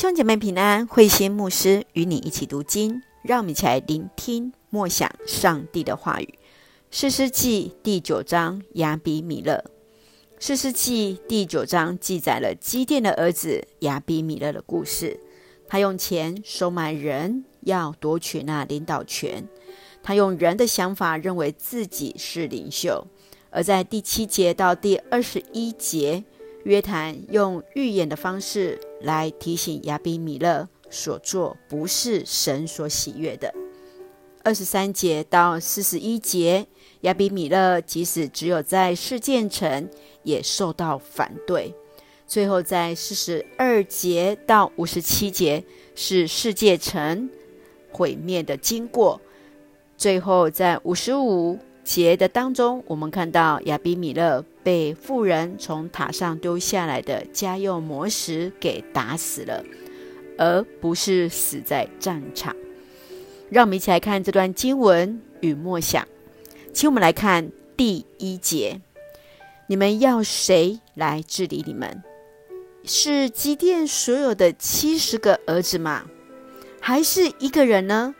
兄姐妹平安，慧心牧师与你一起读经，让我们一起来聆听默想上帝的话语。士师记第九章亚比米勒。士师记第九章记载了基甸的儿子亚比米勒的故事。他用钱收买人，要夺取那领导权。他用人的想法认为自己是领袖。而在第七节到第二十一节，约谈用预言的方式来提醒亚比米勒所做不是神所喜悦的。二十三节到四十一节，亚比米勒即使只有在世界城，也受到反对。最后在四十二节到五十七节是世界城毁灭的经过。最后在五十五。节的当中，我们看到亚比米勒被妇人从塔上丢下来的家用磨石给打死了，而不是死在战场。让我们一起来看这段经文与默想。请我们来看第一节：你们要谁来治理你们？是基甸所有的七十个儿子吗？还是一个人呢？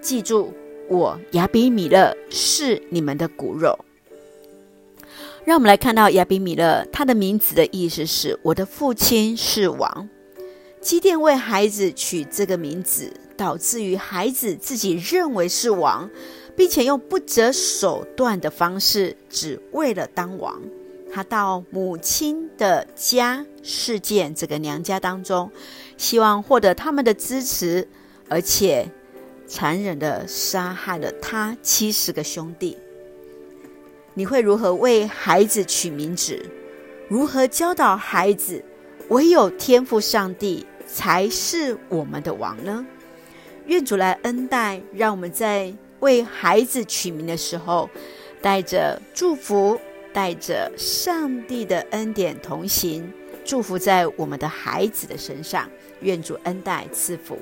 记住。我亚比米勒是你们的骨肉。让我们来看到亚比米勒，他的名字的意思是“我的父亲是王”。基甸为孩子取这个名字，导致于孩子自己认为是王，并且用不择手段的方式，只为了当王。他到母亲的家事件这个娘家当中，希望获得他们的支持，而且。残忍地杀害了他七十个兄弟。你会如何为孩子取名字？如何教导孩子？唯有天赋上帝才是我们的王呢？愿主来恩待，让我们在为孩子取名的时候，带着祝福，带着上帝的恩典同行，祝福在我们的孩子的身上。愿主恩待赐福。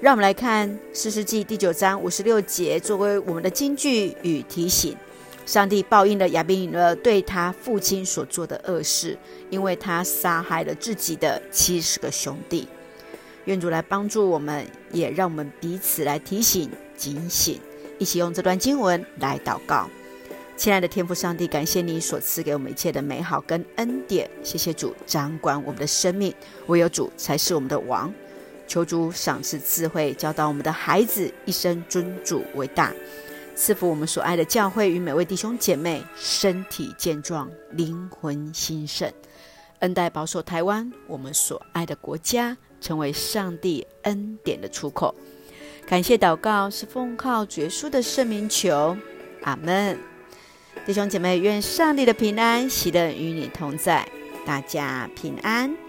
让我们来看《四世纪》第九章五十六节，作为我们的金句与提醒。上帝报应了亚比米勒对他父亲所做的恶事，因为他杀害了自己的七十个兄弟。愿主来帮助我们，也让我们彼此来提醒、警醒，一起用这段经文来祷告。亲爱的天父上帝，感谢你所赐给我们一切的美好跟恩典。谢谢主掌管我们的生命，唯有主才是我们的王。求主赏赐智慧，教导我们的孩子一生尊主为大，赐福我们所爱的教会与每位弟兄姐妹身体健壮，灵魂兴盛，恩待保守台湾，我们所爱的国家成为上帝恩典的出口。感谢祷告是奉靠主耶稣的圣名求，阿门。弟兄姐妹，愿上帝的平安喜乐与你同在，大家平安。